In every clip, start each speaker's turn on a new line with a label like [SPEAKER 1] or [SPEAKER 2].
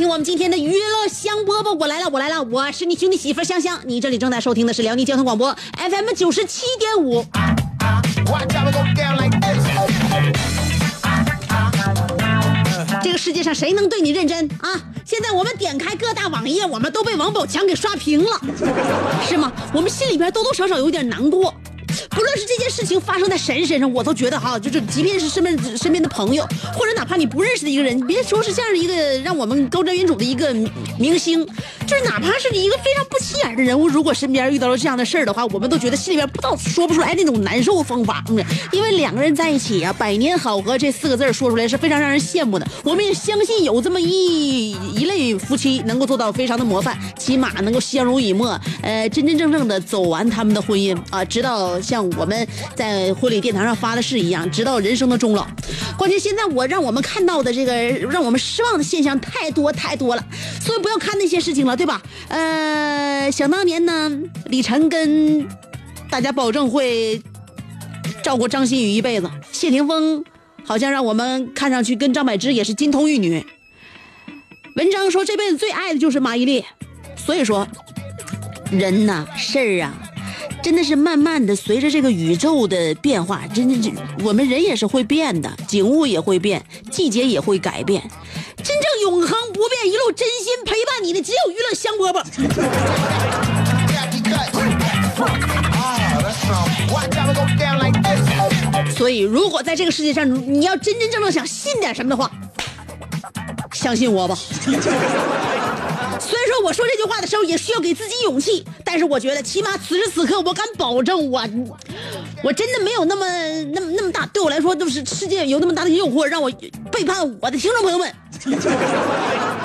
[SPEAKER 1] 听我们今天的娱乐香饽饽，我来了，我来了，我是你兄弟媳妇香香。你这里正在收听的是辽宁交通广播 FM 九十七点五。这个世界上谁能对你认真啊？现在我们点开各大网页，我们都被王宝强给刷屏了，是吗？我们心里边多多少少有点难过。不论是这件事情发生在谁身上，我都觉得哈，就是即便是身边身边的朋友，或者哪怕你不认识的一个人，你别说是这样的一个让我们高瞻远瞩的一个明星，就是哪怕是一个非常不起眼的人物，如果身边遇到了这样的事儿的话，我们都觉得心里边不知道说不出来那种难受方法。嗯，因为两个人在一起啊，百年好合这四个字说出来是非常让人羡慕的。我们也相信有这么一一类夫妻能够做到非常的模范，起码能够相濡以沫，呃，真真正正的走完他们的婚姻啊，直到像我们在婚礼殿堂上发的誓一样，直到人生的终老。关键现在我让我们看到的这个让我们失望的现象太多太多了，所以不要看那些事情了，对吧？呃，想当年呢，李晨跟大家保证会照顾张馨予一辈子，谢霆锋好像让我们看上去跟张柏芝也是金童玉女。文章说这辈子最爱的就是马伊琍，所以说人呐事儿啊，真的是慢慢的随着这个宇宙的变化，真的是我们人也是会变的，景物也会变，季节也会改变。真正永恒不变，一路真心陪伴你的，只有娱乐香饽饽。所以，如果在这个世界上，你要真真正正想信点什么的话，相信我吧。虽然说我说这句话的时候也需要给自己勇气，但是我觉得起码此时此刻，我敢保证我，我真的没有那么那么那么大，对我来说就是世界有那么大的诱惑，让我背叛我的听众朋友们。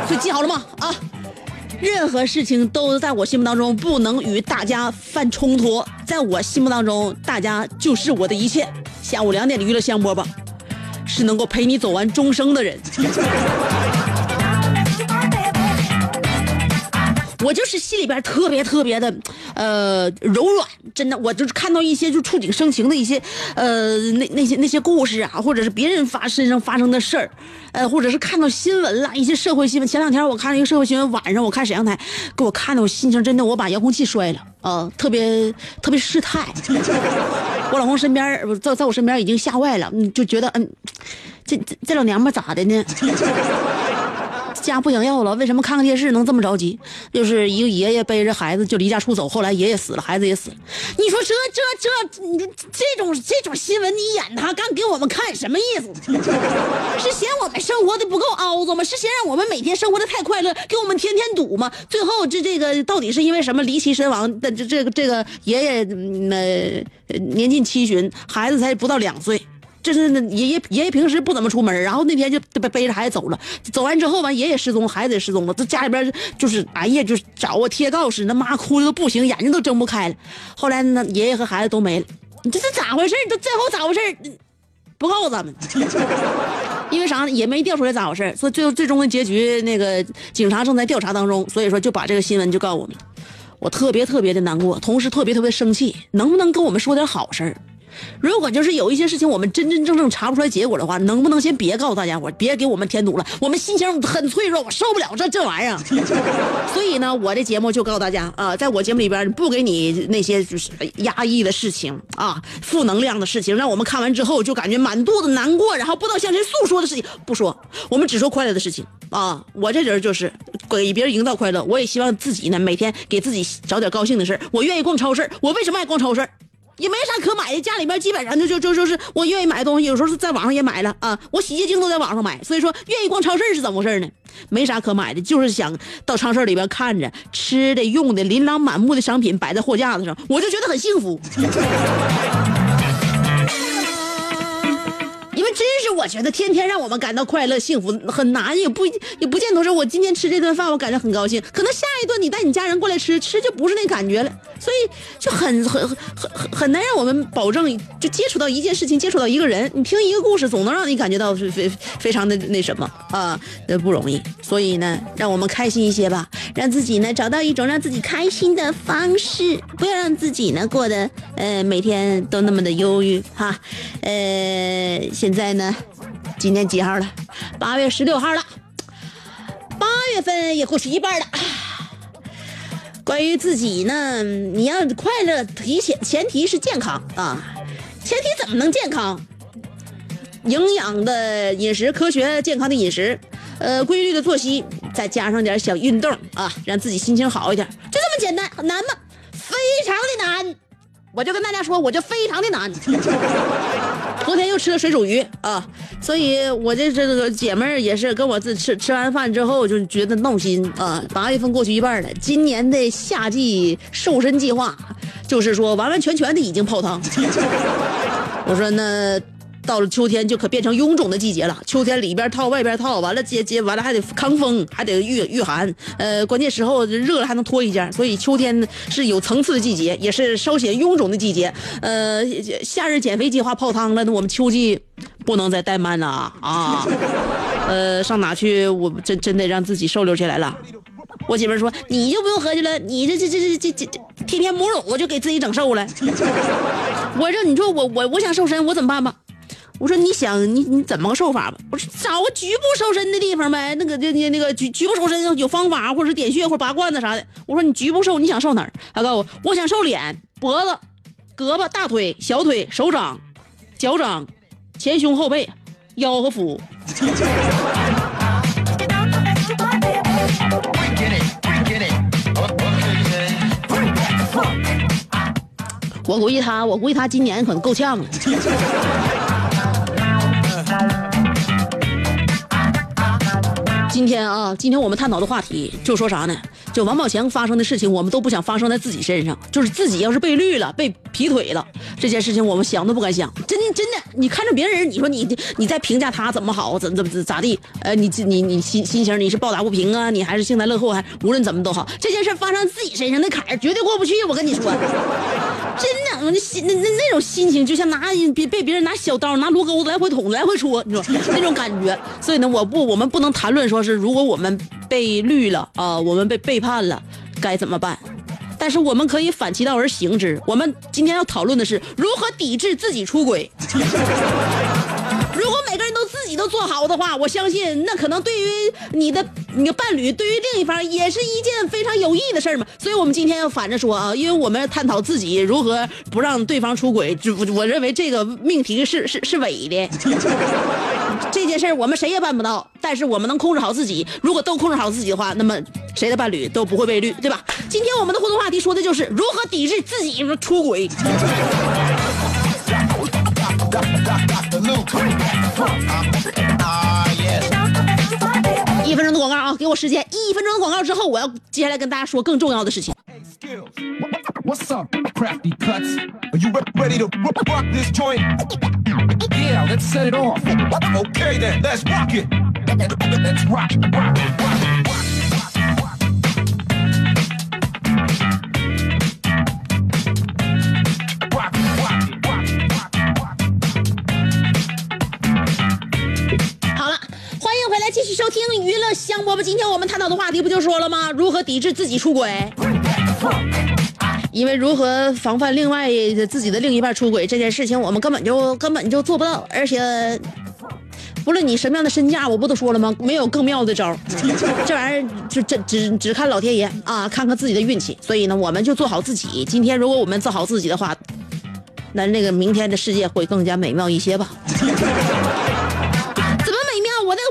[SPEAKER 1] 所以记好了吗？啊，任何事情都在我心目当中不能与大家犯冲突，在我心目当中，大家就是我的一切。下午两点的娱乐香饽饽，是能够陪你走完终生的人。我就是心里边特别特别的，呃，柔软，真的，我就是看到一些就触景生情的一些，呃，那那些那些故事啊，或者是别人发身上发生的事儿，呃，或者是看到新闻啦，一些社会新闻。前两天我看了一个社会新闻，晚上我看沈阳台，给我看的我心情真的，我把遥控器摔了，呃，特别特别失态。我老公身边在在我身边已经吓坏了，就觉得嗯，这这这老娘们咋的呢？家不想要了，为什么看看电视能这么着急？就是一个爷爷背着孩子就离家出走，后来爷爷死了，孩子也死了。你说这这这，你这种这种新闻你演他干给我们看什么意思？是嫌我们生活的不够凹子吗？是嫌让我们每天生活的太快乐，给我们天天堵吗？最后这这个到底是因为什么离奇身亡的？这这个这个爷爷那年近七旬，孩子才不到两岁。这是爷爷爷爷平时不怎么出门，然后那天就背背着孩子走了，走完之后完爷爷失踪，孩子也失踪了，这家里边就是哎呀，就是找啊贴告示，那妈哭的都不行，眼睛都睁不开了。后来那，爷爷和孩子都没了，你这是咋回事？这最后咋回事？不告诉咱们，因为啥？也没调出来咋回事，所以最后最终的结局，那个警察正在调查当中，所以说就把这个新闻就告诉我们。我特别特别的难过，同时特别特别生气，能不能跟我们说点好事儿？如果就是有一些事情我们真真正正查不出来结果的话，能不能先别告诉大家伙，别给我们添堵了？我们心情很脆弱，我受不了这这玩意儿。所以呢，我的节目就告诉大家啊，在我节目里边不给你那些就是压抑的事情啊，负能量的事情，让我们看完之后就感觉满肚子难过，然后不知道向谁诉说的事情，不说，我们只说快乐的事情啊。我这人就是给别人营造快乐，我也希望自己呢每天给自己找点高兴的事我愿意逛超市，我为什么爱逛超市？也没啥可买的，家里边基本上就就就就是我愿意买的东西，有时候是在网上也买了啊，我洗洁精都在网上买，所以说愿意逛超市是怎么回事呢？没啥可买的，就是想到超市里边看着吃的用的琳琅满目的商品摆在货架子上，我就觉得很幸福。真是我觉得天天让我们感到快乐幸福很难，也不也不见得说我今天吃这顿饭我感觉很高兴，可能下一顿你带你家人过来吃，吃就不是那感觉了，所以就很很很很很难让我们保证就接触到一件事情，接触到一个人，你听一个故事总能让你感觉到是非非常的那什么啊，那不容易。所以呢，让我们开心一些吧，让自己呢找到一种让自己开心的方式，不要让自己呢过得呃每天都那么的忧郁哈，呃。现在在呢，今天几号了？八月十六号了，八月份也过去一半了。关于自己呢，你要快乐，提前前提是健康啊。前提怎么能健康？营养的饮食，科学健康的饮食，呃，规律的作息，再加上点小运动啊，让自己心情好一点，就这么简单，难吗？非常的难。我就跟大家说，我就非常的难。昨天又吃了水煮鱼啊，所以我这这个姐妹儿也是跟我自吃吃完饭之后就觉得闹心啊。八月份过去一半了，今年的夏季瘦身计划就是说完完全全的已经泡汤。我说那。到了秋天就可变成臃肿的季节了。秋天里边套外边套，完了接接完了还得抗风，还得御御寒。呃，关键时候热了还能脱一件。所以秋天是有层次的季节，也是稍显臃肿的季节。呃，夏日减肥计划泡汤了，那我们秋季不能再怠慢了啊！呃，上哪去？我真真得让自己瘦溜起来了。我媳妇说：“你就不用合计了，你这这这这这这这天天母乳我就给自己整瘦了。”我说：“你说我我我想瘦身，我怎么办吧？”我说你想你你怎么个瘦法吧？我说找个局部瘦身的地方呗，那个那那那个局局部瘦身有方法，或者是点穴或者拔罐子啥的。我说你局部瘦，你想瘦哪儿？他告诉我，我想瘦脸、脖子、胳膊、大腿、小腿、手掌、脚掌、前胸后背、腰和腹。我估计他，我估计他今年可能够呛了。今天啊，今天我们探讨的话题就说啥呢？就王宝强发生的事情，我们都不想发生在自己身上。就是自己要是被绿了、被劈腿了，这件事情我们想都不敢想。真，真的，你看着别人，你说你你在评价他怎么好，怎么怎怎咋地？呃，你你你心心情你是抱打不平啊？你还是幸灾乐祸？还无论怎么都好，这件事发生自己身上，那坎儿绝对过不去。我跟你说，真的，那心那那那种心情，就像拿被被别人拿小刀拿锣钩子来回捅来回戳，你说那种感觉。所以呢，我不，我们不能谈论说是如果我们被绿了啊，我们被背叛。判了，该怎么办？但是我们可以反其道而行之。我们今天要讨论的是如何抵制自己出轨。如果每个自己都做好的话，我相信那可能对于你的你的伴侣，对于另一方也是一件非常有益的事儿嘛。所以我们今天要反着说啊，因为我们要探讨自己如何不让对方出轨。就我认为这个命题是是是伪的。这件事儿我们谁也办不到，但是我们能控制好自己。如果都控制好自己的话，那么谁的伴侣都不会被绿，对吧？今天我们的互动话题说的就是如何抵制自己出轨。一分钟的广告啊，给我时间。一分钟的广告之后，我要接下来跟大家说更重要的事情。继续收听娱乐香饽饽。今天我们探讨的话题不就说了吗？如何抵制自己出轨？因为如何防范另外自己的另一半出轨这件事情，我们根本就根本就做不到，而且。不论你什么样的身价，我不都说了吗？没有更妙的招，这玩意儿就这只只看老天爷啊，看看自己的运气。所以呢，我们就做好自己。今天如果我们做好自己的话，那那个明天的世界会更加美妙一些吧。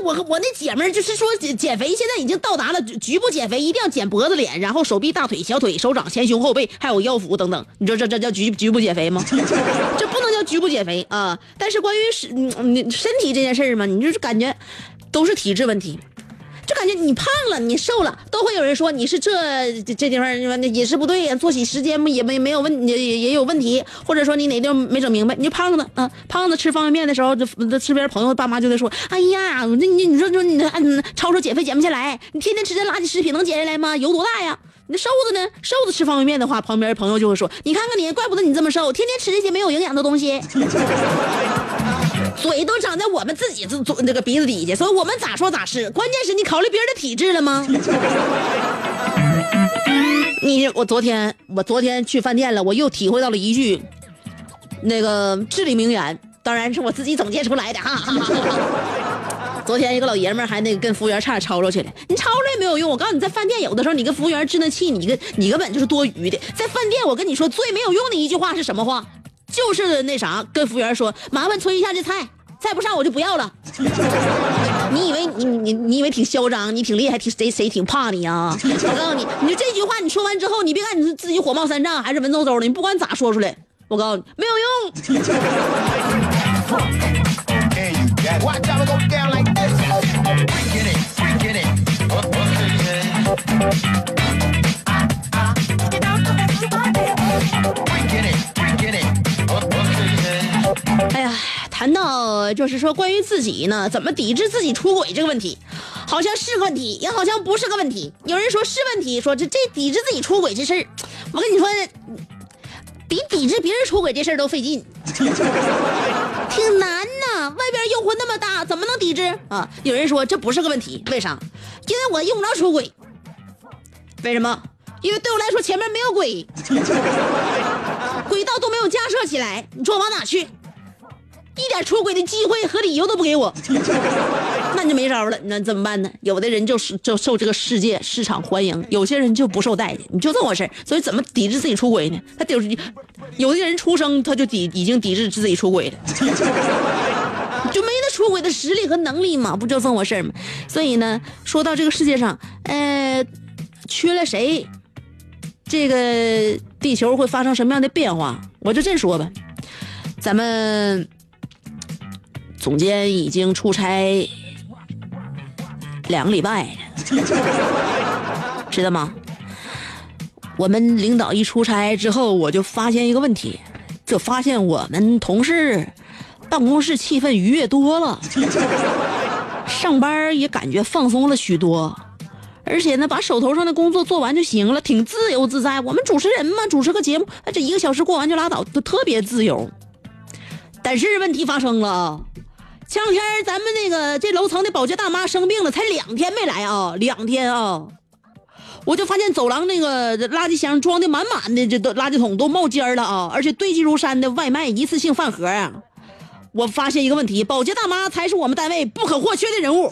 [SPEAKER 1] 我我那姐们儿就是说减减肥，现在已经到达了局部减肥，一定要减脖子、脸，然后手臂、大腿、小腿、手掌、前胸、后背，还有腰腹等等。你说这这叫局局部减肥吗？这不能叫局部减肥啊！但是关于身你你身体这件事儿嘛，你就是感觉都是体质问题。就感觉你胖了，你瘦了，都会有人说你是这这地方饮食不对呀，作息时间也没没有问也也有问题，或者说你哪地方没整明白。你就胖子啊，胖子吃方便面的时候，这这身边朋友爸妈就在说，哎呀，那你你说说你嗯超说减肥减不下来，你天天吃这垃圾食品能减下来吗？油多大呀？那瘦子呢？瘦子吃方便面的话，旁边朋友就会说，你看看你，怪不得你这么瘦，天天吃这些没有营养的东西。嘴都长在我们自己这嘴那个鼻子底下，所以我们咋说咋是。关键是你考虑别人的体质了吗？你我昨天我昨天去饭店了，我又体会到了一句那个至理名言，当然是我自己总结出来的哈。昨天一个老爷们还那个跟服务员差点吵吵起来，你吵吵也没有用。我告诉你，在饭店有的时候你跟服务员置那气，你跟你根本就是多余的。在饭店我跟你说最没有用的一句话是什么话？就是那啥，跟服务员说，麻烦催一下这菜，再不上我就不要了。你以为你你你以为挺嚣张，你挺厉害，挺谁谁挺怕你呀？我告诉你，你就这句话你说完之后，你别看你自己火冒三丈还是文绉绉的，你不管咋说出来，我告诉你没有用。哎呀，谈到就是说关于自己呢，怎么抵制自己出轨这个问题，好像是个问题，也好像不是个问题。有人说是问题，说这这抵制自己出轨这事儿，我跟你说，比抵制别人出轨这事儿都费劲，挺难呐。外边诱惑那么大，怎么能抵制啊？有人说这不是个问题，为啥？因为我用不着出轨。为什么？因为对我来说前面没有轨，轨道都没有架设起来，你说我往哪去？一点出轨的机会和理由都不给我，那就没招了。那怎么办呢？有的人就是就受这个世界市场欢迎，有些人就不受待见，你就这么回事所以怎么抵制自己出轨呢？他就是有的人出生他就抵已经抵制自己出轨了，就没那出轨的实力和能力嘛，不就这么回事吗？所以呢，说到这个世界上，呃，缺了谁，这个地球会发生什么样的变化？我就这么说吧，咱们。总监已经出差两个礼拜，知道吗？我们领导一出差之后，我就发现一个问题，就发现我们同事办公室气氛愉悦多了，上班也感觉放松了许多，而且呢，把手头上的工作做完就行了，挺自由自在。我们主持人嘛，主持个节目，这一个小时过完就拉倒，都特别自由。但是问题发生了。前两天咱们那个这楼层的保洁大妈生病了，才两天没来啊，两天啊，我就发现走廊那个垃圾箱装的满满的，这都垃圾桶都冒尖了啊，而且堆积如山的外卖一次性饭盒啊，我发现一个问题，保洁大妈才是我们单位不可或缺的人物。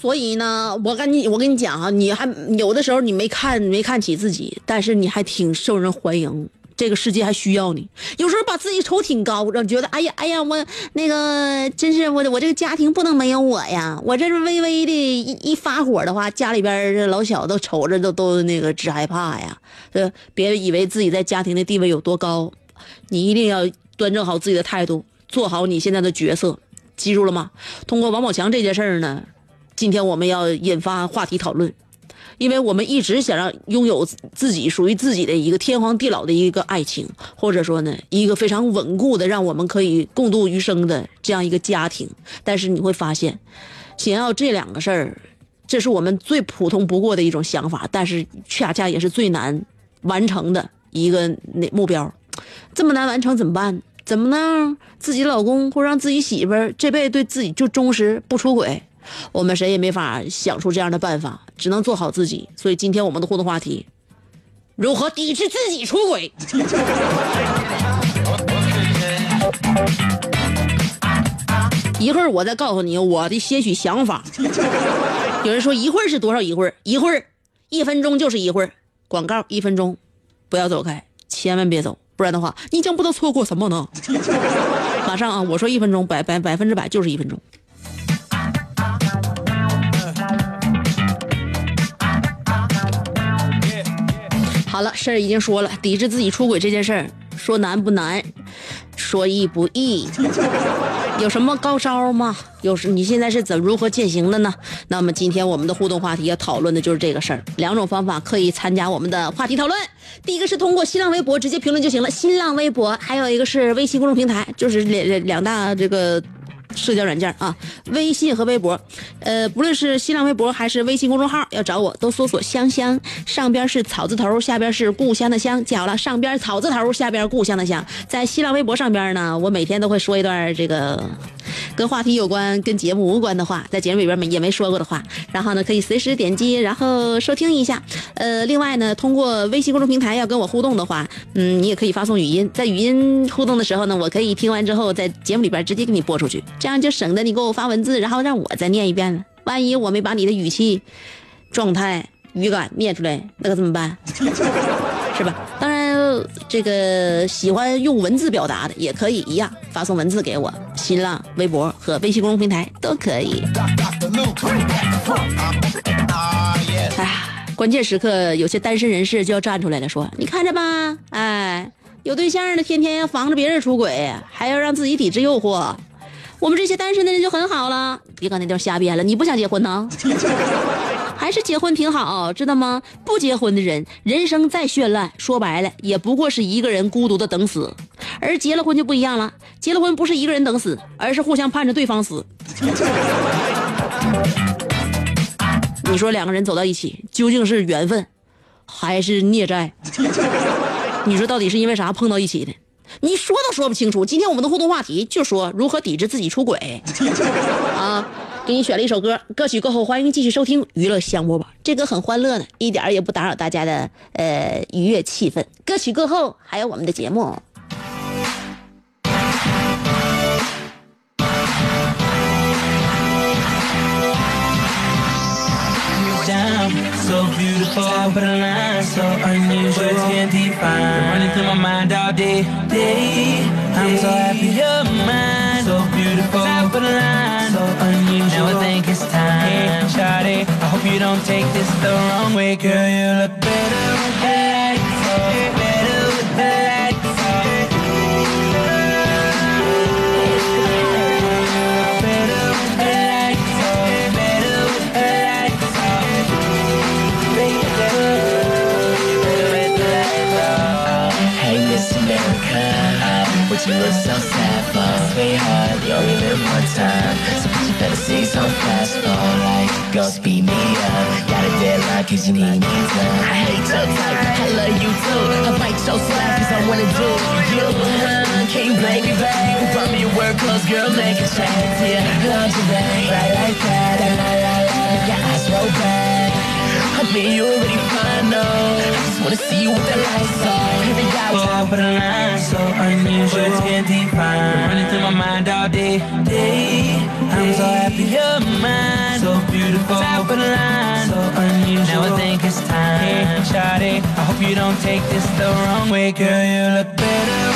[SPEAKER 1] 所以呢，我跟你我跟你讲啊，你还有的时候你没看没看起自己，但是你还挺受人欢迎，这个世界还需要你。有时候把自己瞅挺高，让觉得哎呀哎呀，我那个真是我我这个家庭不能没有我呀。我这是微微的一一发火的话，家里边这老小都瞅着都都那个直害怕呀。呃，别以为自己在家庭的地位有多高，你一定要端正好自己的态度，做好你现在的角色。记住了吗？通过王宝强这件事儿呢，今天我们要引发话题讨论，因为我们一直想让拥有自己属于自己的一个天荒地老的一个爱情，或者说呢，一个非常稳固的让我们可以共度余生的这样一个家庭。但是你会发现，想要这两个事儿，这是我们最普通不过的一种想法，但是恰恰也是最难完成的一个那目标，这么难完成怎么办？怎么能自己老公或让自己媳妇儿这辈子对自己就忠实不出轨？我们谁也没法想出这样的办法，只能做好自己。所以今天我们的互动话题：如何抵制自己出轨？一会儿我再告诉你我的些许想法。有人说一会儿是多少一会儿？一会儿，一分钟就是一会儿。广告一分钟，不要走开，千万别走，不然的话你将不能错过什么呢？马上啊！我说一分钟，百百百分之百就是一分钟。好了，事儿已经说了，抵制自己出轨这件事儿，说难不难，说易不易，有什么高招吗？有时你现在是怎如何践行的呢？那么今天我们的互动话题要讨论的就是这个事儿。两种方法可以参加我们的话题讨论，第一个是通过新浪微博直接评论就行了，新浪微博，还有一个是微信公众平台，就是两两两大这个。社交软件啊，微信和微博，呃，不论是新浪微博还是微信公众号，要找我都搜索“香香”，上边是草字头，下边是故乡的乡，记好了，上边草字头，下边故乡的乡。在新浪微博上边呢，我每天都会说一段这个跟话题有关、跟节目无关的话，在节目里边没也没说过的话，然后呢可以随时点击，然后收听一下。呃，另外呢，通过微信公众平台要跟我互动的话，嗯，你也可以发送语音，在语音互动的时候呢，我可以听完之后在节目里边直接给你播出去。这样就省得你给我发文字，然后让我再念一遍了。万一我没把你的语气、状态、语感念出来，那可怎么办？是吧？当然，这个喜欢用文字表达的也可以一样，发送文字给我，新浪微博和微信公众平台都可以。哎呀，关键时刻有些单身人士就要站出来了，说：“你看着吧，哎，有对象的天天要防着别人出轨，还要让自己抵制诱惑。”我们这些单身的人就很好了，别搁那地儿瞎编了。你不想结婚呢？还是结婚挺好，知道吗？不结婚的人，人生再绚烂，说白了也不过是一个人孤独的等死；而结了婚就不一样了，结了婚不是一个人等死，而是互相盼着对方死。你说两个人走到一起，究竟是缘分，还是孽债？你说到底是因为啥碰到一起的？你说都说不清楚。今天我们的互动话题就说如何抵制自己出轨啊！给你选了一首歌，歌曲过后欢迎继续收听娱乐香饽饽。这歌很欢乐呢，一点也不打扰大家的呃愉悦气氛。歌曲过后还有我们的节目。
[SPEAKER 2] So beautiful, top of the line, so unusual. Words can't define. Running through my mind all day, day. I'm so happy you're mine, so beautiful, top of the line, so unusual. Now I think it's time, hey, Shawty, I hope you don't take this the wrong way, girl. You look better
[SPEAKER 3] time, so put your fantasies on fast forward like go speed me up. Got a deadline cause you need me done. I hate your type, I love you too. I bite your slap cause I wanna do you. Huh? Can you blame me, babe? Me your work clothes, girl, make a change. Yeah, you, babe. Right like that, la la la. Your eyes roll back. Mean, you already fine, no. I just wanna see you with the lights on. Every guy was
[SPEAKER 2] Top of the line, so unusual. Words can't define. Running through my mind all day, day. I'm so happy you're mine, so beautiful. Top of the line, so unusual. Now I think it's time, hey, Shawty. I hope you don't take this the wrong way, girl. You look better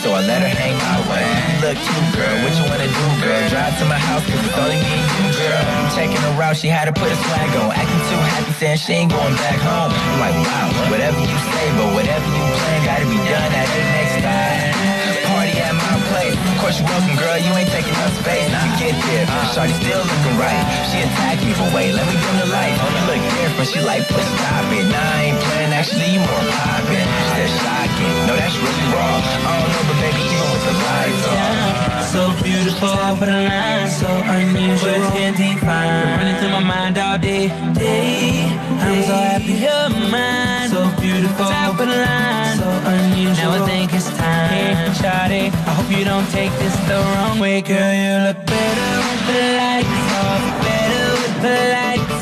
[SPEAKER 3] So I let her hang my way. Look cute, girl, what you wanna do, girl? Drive to my house, cause it's only me and you, girl. I'm taking her out, she had to put a swag on. Acting too happy, saying she ain't going back home. I'm like, wow, whatever you say, but whatever you plan, gotta be done at the next time. Party at my plate. Of course you're welcome, girl. You ain't taking up space. We get there. Shorty still looking right. She attacked me, but wait, let me dim the light. You look different. She like, push stop it. Nah, I ain't playing. Actually, you more poppin'. That's shocking. No, that's really wrong. I don't know, but baby, even with the lights on.
[SPEAKER 2] So beautiful, but a line so unusual. Words can't define. Running through my mind all day, day. I'm so happy you're mine. So beautiful, but a line so unusual. Now I think it's time. Hey, Shawty, I hope you don't take this the wrong way, girl. You look better with the lights off. Better with the lights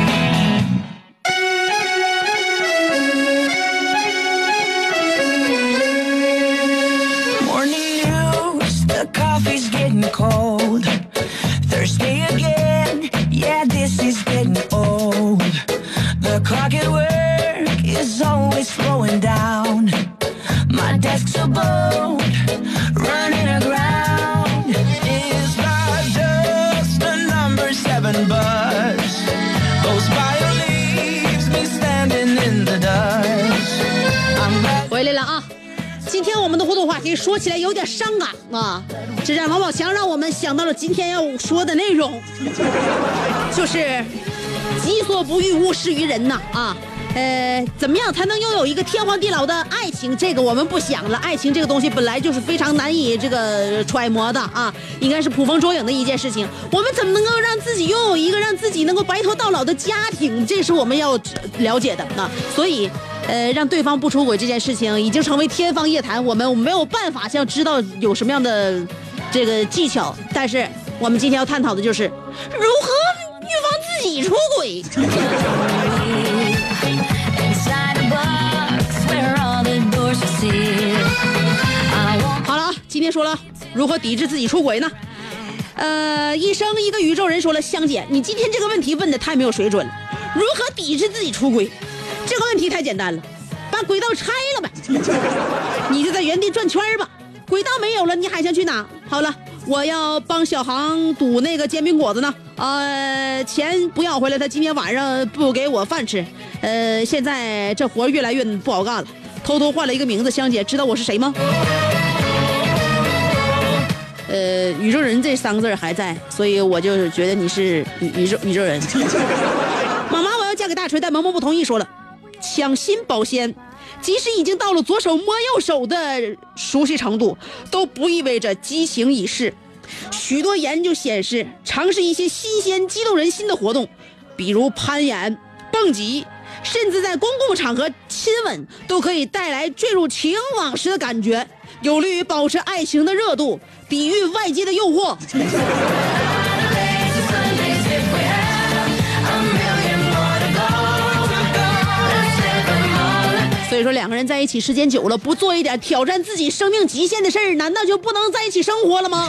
[SPEAKER 1] 回来了啊！今天我们的互动话题说起来有点伤感啊，这让王宝强让我们想到了今天要说的内容，就是己所不欲，勿施于人呐啊。呃，怎么样才能拥有一个天荒地老的爱情？这个我们不想了。爱情这个东西本来就是非常难以这个揣摩的啊，应该是捕风捉影的一件事情。我们怎么能够让自己拥有一个让自己能够白头到老的家庭？这是我们要了解的啊。所以，呃，让对方不出轨这件事情已经成为天方夜谭，我们没有办法像知道有什么样的这个技巧。但是我们今天要探讨的就是如何预防自己出轨。说了如何抵制自己出轨呢？呃，一生一个宇宙人说了，香姐，你今天这个问题问的太没有水准了。如何抵制自己出轨？这个问题太简单了，把轨道拆了呗，你就在原地转圈吧。轨道没有了，你还想去哪？好了，我要帮小航堵那个煎饼果子呢。呃，钱不要回来，他今天晚上不给我饭吃。呃，现在这活越来越不好干了，偷偷换了一个名字。香姐知道我是谁吗？呃，宇宙人这三个字儿还在，所以我就是觉得你是宇宇宙宇宙人。妈妈，我要嫁给大锤，但萌萌不同意，说了，抢新保鲜，即使已经到了左手摸右手的熟悉程度，都不意味着激情已逝。许多研究显示，尝试一些新鲜、激动人心的活动，比如攀岩、蹦极，甚至在公共场合亲吻，都可以带来坠入情网时的感觉，有利于保持爱情的热度，抵御外界的诱惑。所以说，两个人在一起时间久了，不做一点挑战自己生命极限的事儿，难道就不能在一起生活了吗？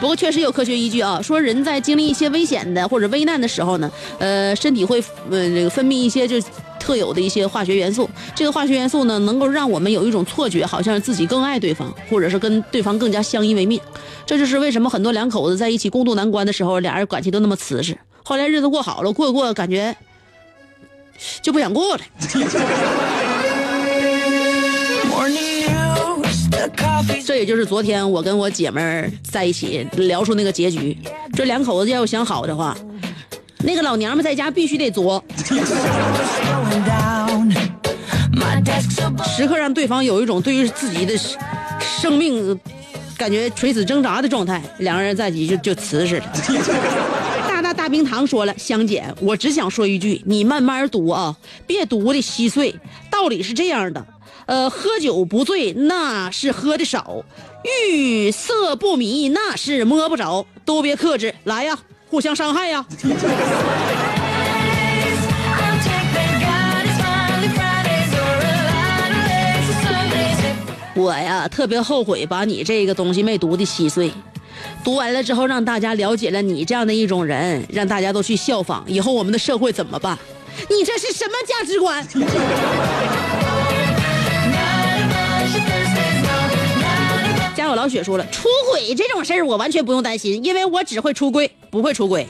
[SPEAKER 1] 不过确实有科学依据啊，说人在经历一些危险的或者危难的时候呢，呃，身体会呃这个分泌一些就特有的一些化学元素。这个化学元素呢，能够让我们有一种错觉，好像自己更爱对方，或者是跟对方更加相依为命。这就是为什么很多两口子在一起共度难关的时候，俩人感情都那么瓷实。后来日子过好了，过着过感觉就不想过了。这也就是昨天我跟我姐们儿在一起聊出那个结局。这两口子要想好的话，那个老娘们在家必须得作，时刻让对方有一种对于自己的生命感觉垂死挣扎的状态。两个人在一起就就瓷实了。大大大冰糖说了，香姐，我只想说一句，你慢慢读啊，别读的稀碎。道理是这样的，呃，喝酒不醉那是喝的少，欲色不迷那是摸不着，都别克制，来呀，互相伤害呀。我呀，特别后悔把你这个东西没读的稀碎。读完了之后，让大家了解了你这样的一种人，让大家都去效仿，以后我们的社会怎么办？你这是什么价值观. 家有老雪说了，出轨这种事儿我完全不用担心，因为我只会出轨，不会出轨。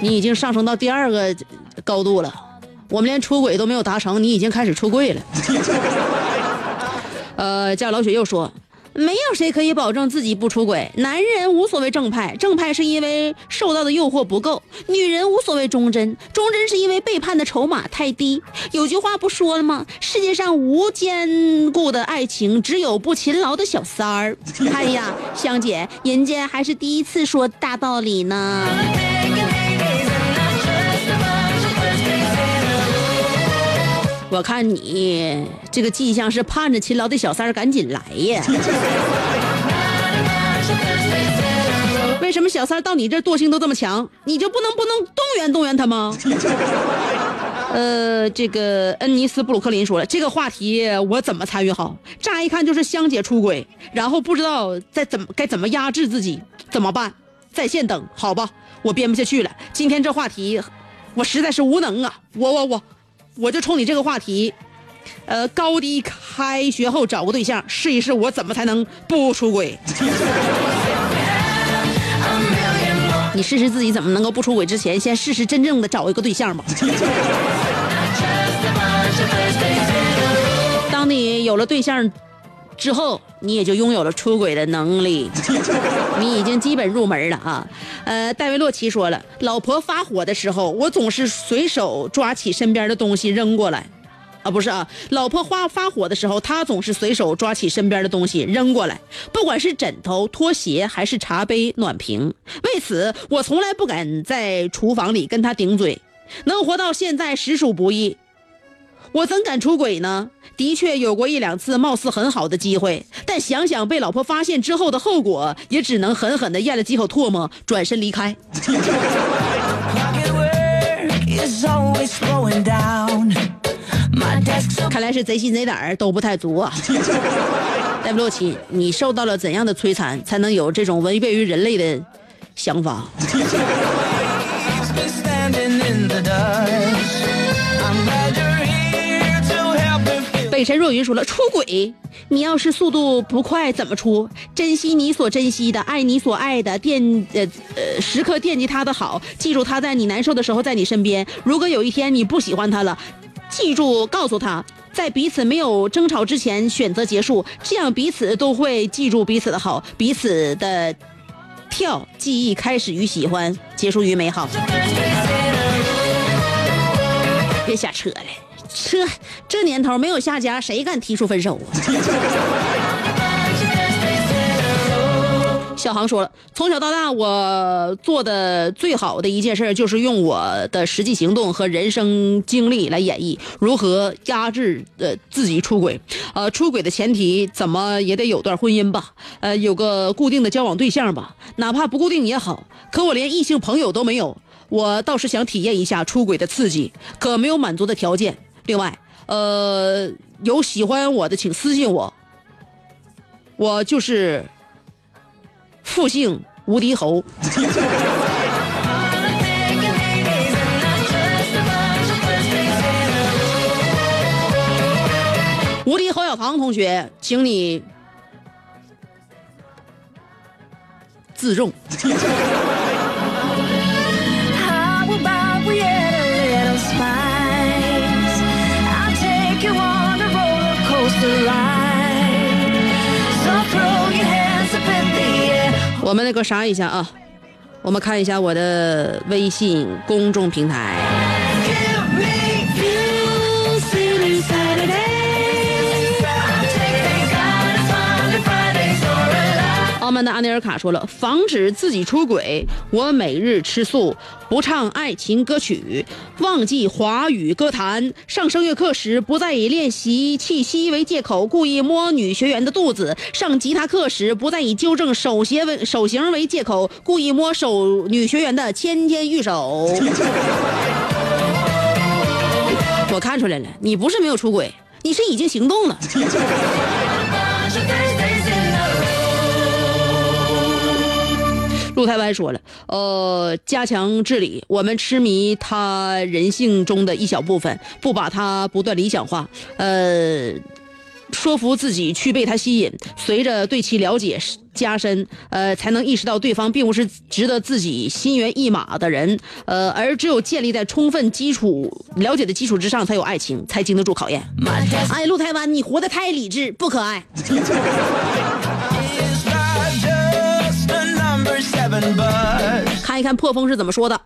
[SPEAKER 1] 你已经上升到第二个高度了，我们连出轨都没有达成，你已经开始出柜了。呃，家有老雪又说。没有谁可以保证自己不出轨。男人无所谓正派，正派是因为受到的诱惑不够；女人无所谓忠贞，忠贞是因为背叛的筹码太低。有句话不说了吗？世界上无坚固的爱情，只有不勤劳的小三儿。哎呀，香姐，人家还是第一次说大道理呢。我看你这个迹象是盼着勤劳的小三儿赶紧来呀。为什么小三儿到你这惰性都这么强？你就不能不能动员动员他吗？呃，这个恩尼斯布鲁克林说了，这个话题我怎么参与好？乍一看就是香姐出轨，然后不知道再怎么该怎么压制自己，怎么办？在线等，好吧，我编不下去了。今天这话题，我实在是无能啊！我我我，我就冲你这个话题，呃，高低开学后找个对象试一试，我怎么才能不出轨？你试试自己怎么能够不出轨之前，先试试真正的找一个对象吧。当你有了对象之后，你也就拥有了出轨的能力，你已经基本入门了啊。呃，戴维洛奇说了，老婆发火的时候，我总是随手抓起身边的东西扔过来。啊，不是啊，老婆发发火的时候，他总是随手抓起身边的东西扔过来，不管是枕头、拖鞋还是茶杯、暖瓶。为此，我从来不敢在厨房里跟他顶嘴。能活到现在实属不易，我怎敢出轨呢？的确有过一两次貌似很好的机会，但想想被老婆发现之后的后果，也只能狠狠地咽了几口唾沫，转身离开。看来是贼心贼胆儿都不太足啊。戴布洛奇，你受到了怎样的摧残，才能有这种违背于人类的想法？北辰若云说了，出轨，你要是速度不快，怎么出？珍惜你所珍惜的，爱你所爱的，惦呃呃，时刻惦记他的好，记住他在你难受的时候在你身边。如果有一天你不喜欢他了，记住告诉他，在彼此没有争吵之前选择结束，这样彼此都会记住彼此的好，彼此的跳记忆开始于喜欢，结束于美好。别瞎扯了，这这年头没有下家，谁敢提出分手啊？小航说了，从小到大，我做的最好的一件事就是用我的实际行动和人生经历来演绎如何压制呃自己出轨。呃，出轨的前提怎么也得有段婚姻吧，呃，有个固定的交往对象吧，哪怕不固定也好。可我连异性朋友都没有，我倒是想体验一下出轨的刺激，可没有满足的条件。另外，呃，有喜欢我的请私信我，我就是复姓无敌侯。无敌侯小唐同学，请你自重。我们那个啥一下啊，我们看一下我的微信公众平台。慢的安内尔卡说了，防止自己出轨，我每日吃素，不唱爱情歌曲，忘记华语歌坛。上声乐课时，不再以练习气息为借口，故意摸女学员的肚子；上吉他课时，不再以纠正手协为手型为借口，故意摸手女学员的芊芊玉手。我看出来了，你不是没有出轨，你是已经行动了。陆台湾说了，呃，加强治理，我们痴迷他人性中的一小部分，不把他不断理想化，呃，说服自己去被他吸引，随着对其了解加深，呃，才能意识到对方并不是值得自己心猿意马的人，呃，而只有建立在充分基础了解的基础之上，才有爱情，才经得住考验。哎，陆台湾，你活得太理智，不可爱。看一看破风是怎么说的。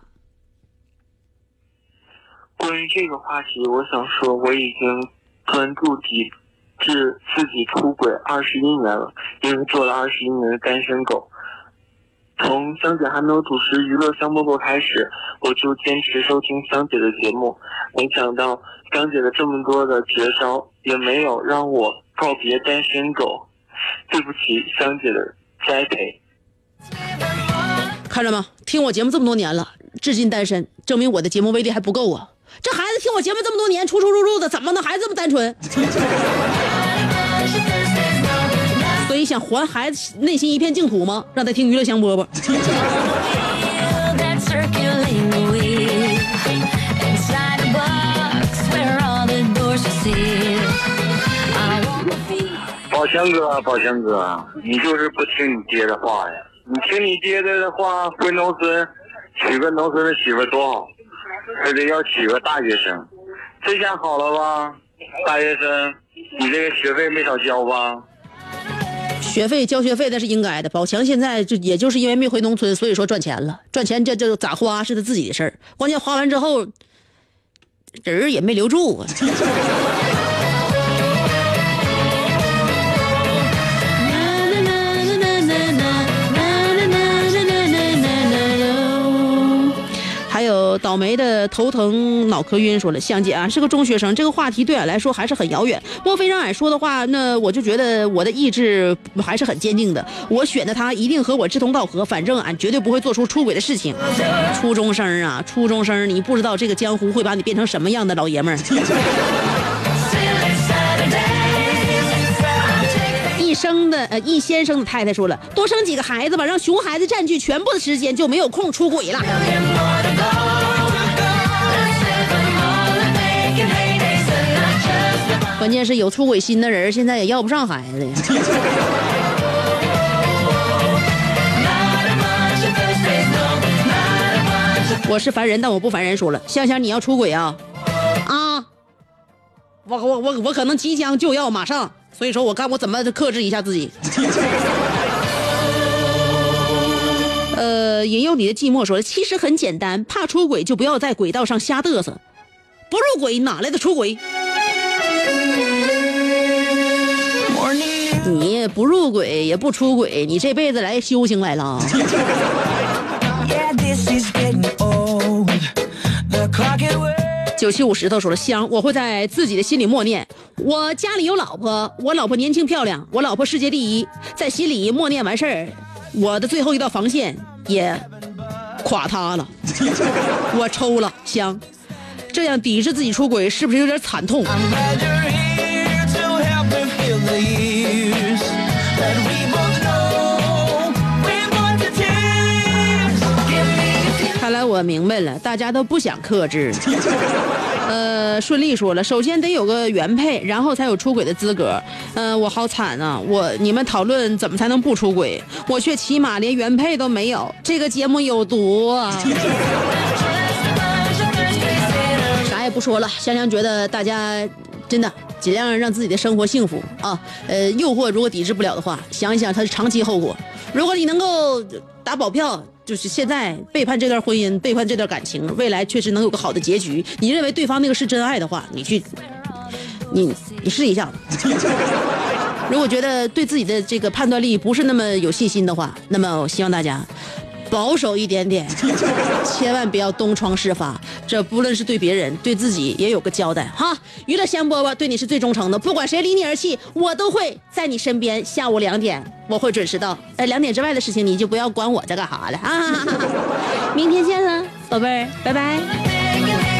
[SPEAKER 4] 关于这个话题，我想说，我已经专注抵制自己出轨二十一年了，因为做了二十一年的单身狗。从香姐还没有主持娱乐香饽饽开始，我就坚持收听香姐的节目。没想到香姐的这么多的绝招，也没有让我告别单身狗。对不起，香姐的栽培。
[SPEAKER 1] 看着吗？听我节目这么多年了，至今单身，证明我的节目威力还不够啊！这孩子听我节目这么多年，出出入入的，怎么能还这么单纯？所以想还孩子内心一片净土吗？让他听娱乐香饽饽。
[SPEAKER 4] 宝强哥，宝强哥，你就是不听你爹的话呀！你听你爹的话，回农村娶个农村的媳妇多好，非得要娶个大学生，这下好了吧？大学生，你这个学费没少交吧？
[SPEAKER 1] 学费交学费那是应该的。宝强现在就也就是因为没回农村，所以说赚钱了。赚钱这这咋花是他自己的事儿，关键花完之后人儿也没留住啊。倒霉的头疼脑壳晕说了，香姐啊是个中学生，这个话题对俺来说还是很遥远。莫非让俺说的话，那我就觉得我的意志还是很坚定的。我选的他一定和我志同道合，反正俺绝对不会做出出轨的事情。初中生啊，初中生，你不知道这个江湖会把你变成什么样的老爷们儿。生的呃，易先生的太太说了，多生几个孩子吧，让熊孩子占据全部的时间，就没有空出轨了。关键是有出轨心的人，现在也要不上孩子呀。我是凡人，但我不烦人。说了，香香你要出轨啊？啊！我我我我可能即将就要马上，所以说我看我怎么克制一下自己。呃，引诱你的寂寞说，其实很简单，怕出轨就不要在轨道上瞎嘚瑟，不入轨哪来的出轨？你不入轨也不出轨，你这辈子来修行来了九七五石头说了香，我会在自己的心里默念：我家里有老婆，我老婆年轻漂亮，我老婆世界第一。在心里默念完事儿，我的最后一道防线也垮塌了，我抽了香。这样抵制自己出轨，是不是有点惨痛？明白了，大家都不想克制。呃，顺利说了，首先得有个原配，然后才有出轨的资格。呃，我好惨啊！我你们讨论怎么才能不出轨，我却起码连原配都没有。这个节目有毒啊！啥也不说了，香香觉得大家真的尽量让自己的生活幸福啊。呃，诱惑如果抵制不了的话，想一想它的长期后果。如果你能够打保票，就是现在背叛这段婚姻，背叛这段感情，未来确实能有个好的结局。你认为对方那个是真爱的话，你去，你你试一下。如果觉得对自己的这个判断力不是那么有信心的话，那么我希望大家保守一点点，千万不要东窗事发。这不论是对别人，对自己也有个交代哈。娱乐香饽饽对你是最忠诚的，不管谁离你而去，我都会在你身边。下午两点我会准时到，呃，两点之外的事情你就不要管我在干啥了啊。明天见了，宝贝儿，拜拜。